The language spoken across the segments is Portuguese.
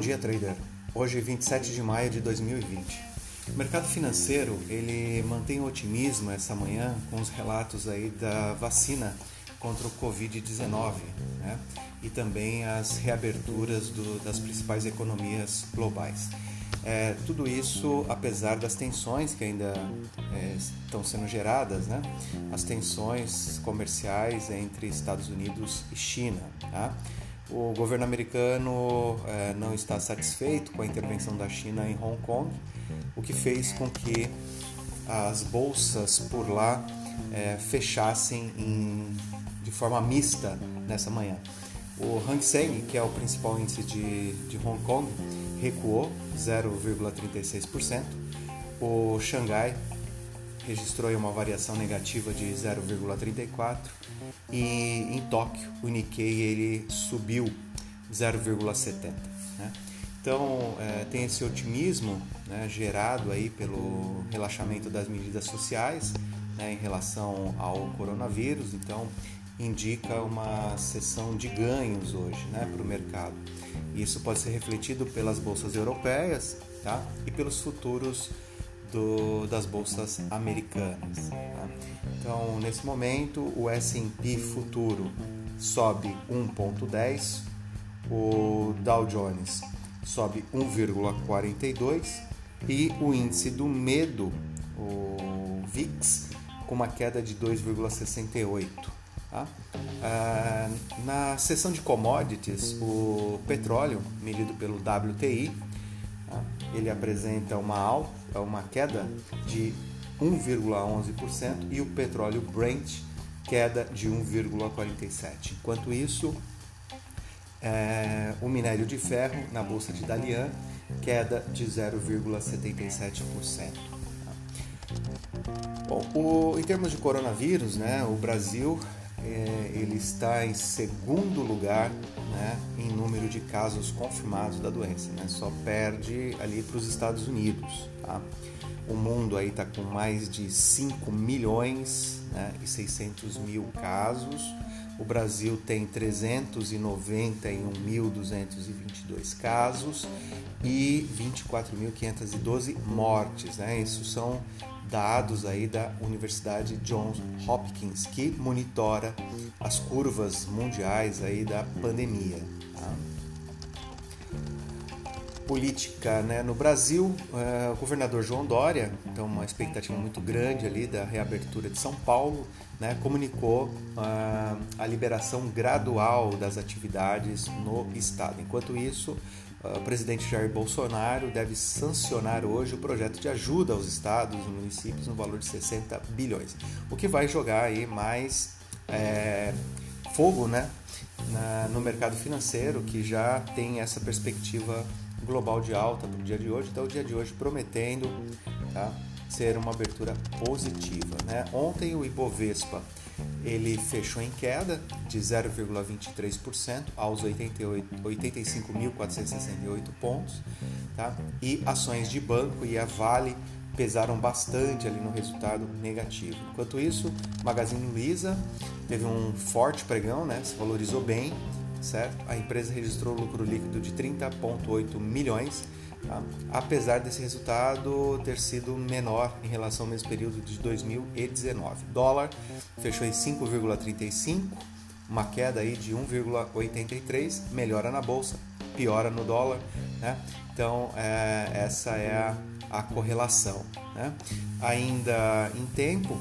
dia, trader. Hoje, 27 de maio de 2020. O mercado financeiro ele mantém otimismo essa manhã com os relatos aí da vacina contra o Covid-19 né? e também as reaberturas do, das principais economias globais. É, tudo isso apesar das tensões que ainda é, estão sendo geradas, né? as tensões comerciais entre Estados Unidos e China. Tá? O governo americano é, não está satisfeito com a intervenção da China em Hong Kong, o que fez com que as bolsas por lá é, fechassem em, de forma mista nessa manhã. O Hang Seng, que é o principal índice de, de Hong Kong, recuou 0,36%. O Xangai registrou uma variação negativa de 0,34 e em Tóquio o Nikkei ele subiu 0,70. Né? Então é, tem esse otimismo né, gerado aí pelo relaxamento das medidas sociais né, em relação ao coronavírus. Então indica uma sessão de ganhos hoje né, para o mercado. Isso pode ser refletido pelas bolsas europeias tá? e pelos futuros do, das bolsas americanas. Tá? Então, nesse momento, o S&P futuro sobe 1,10, o Dow Jones sobe 1,42 e o índice do medo, o VIX, com uma queda de 2,68. Tá? Ah, na seção de commodities, o petróleo, medido pelo WTI? Ele apresenta uma alta, uma queda de 1,11% e o petróleo Brent queda de 1,47%. Enquanto isso, é, o minério de ferro na bolsa de Dalian queda de 0,77%. Bom, o, em termos de coronavírus, né, o Brasil é, ele está em segundo lugar né, em número de casos confirmados da doença, né, só perde ali para os Estados Unidos. Tá? O mundo aí está com mais de 5 milhões né, e 600 mil casos. O Brasil tem 391.222 casos e 24.512 mortes. Né? Isso são dados aí da Universidade Johns Hopkins, que monitora as curvas mundiais aí da pandemia. Tá? Política né? no Brasil, é, o governador João Dória, então uma expectativa muito grande ali da reabertura de São Paulo, né? comunicou uh, a liberação gradual das atividades no estado. Enquanto isso, ah, o presidente Jair Bolsonaro deve sancionar hoje o projeto de ajuda aos estados e municípios no valor de 60 bilhões, o que vai jogar aí mais é, fogo né, na, no mercado financeiro que já tem essa perspectiva global de alta para o dia de hoje, então o dia de hoje prometendo tá, ser uma abertura positiva. Né? Ontem o Ibovespa ele fechou em queda de 0,23% aos 85.468 pontos, tá? E ações de banco e a Vale pesaram bastante ali no resultado negativo. Enquanto isso, Magazine Luiza teve um forte pregão, né? Se valorizou bem, certo? A empresa registrou lucro líquido de 30,8 milhões Tá? apesar desse resultado ter sido menor em relação ao mesmo período de 2019. Dólar fechou em 5,35, uma queda aí de 1,83, melhora na bolsa, piora no dólar, né? Então é, essa é a, a correlação. Né? Ainda em tempo,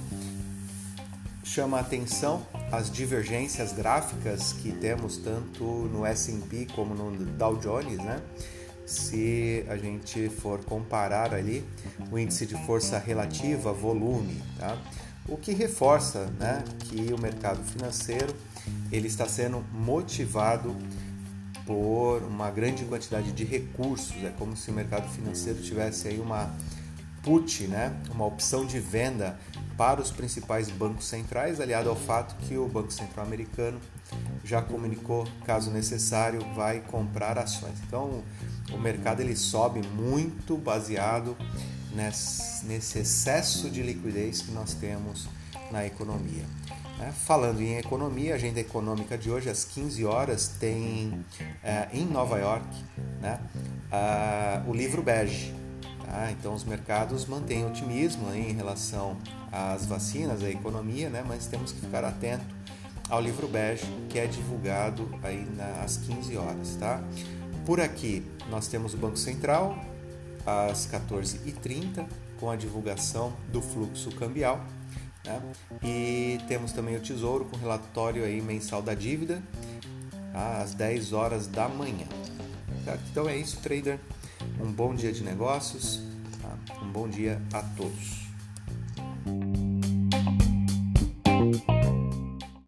chama a atenção as divergências gráficas que temos tanto no S&P como no Dow Jones, né? Se a gente for comparar ali o índice de força relativa volume, tá? O que reforça, né, que o mercado financeiro ele está sendo motivado por uma grande quantidade de recursos. É como se o mercado financeiro tivesse aí uma put, né, uma opção de venda para os principais bancos centrais, aliado ao fato que o Banco Central Americano já comunicou, caso necessário, vai comprar ações. Então, o mercado ele sobe muito baseado nesse excesso de liquidez que nós temos na economia. Né? Falando em economia, a agenda econômica de hoje, às 15 horas, tem é, em Nova York né, o livro bege. Tá? Então, os mercados mantêm otimismo em relação às vacinas, à economia, né? mas temos que ficar atento ao livro bege que é divulgado aí às 15 horas. Tá? Por aqui, nós temos o Banco Central às 14h30 com a divulgação do fluxo cambial né? E temos também o Tesouro com relatório aí mensal da dívida às 10 horas da manhã. Tá? Então é isso, trader. Um bom dia de negócios, tá? um bom dia a todos.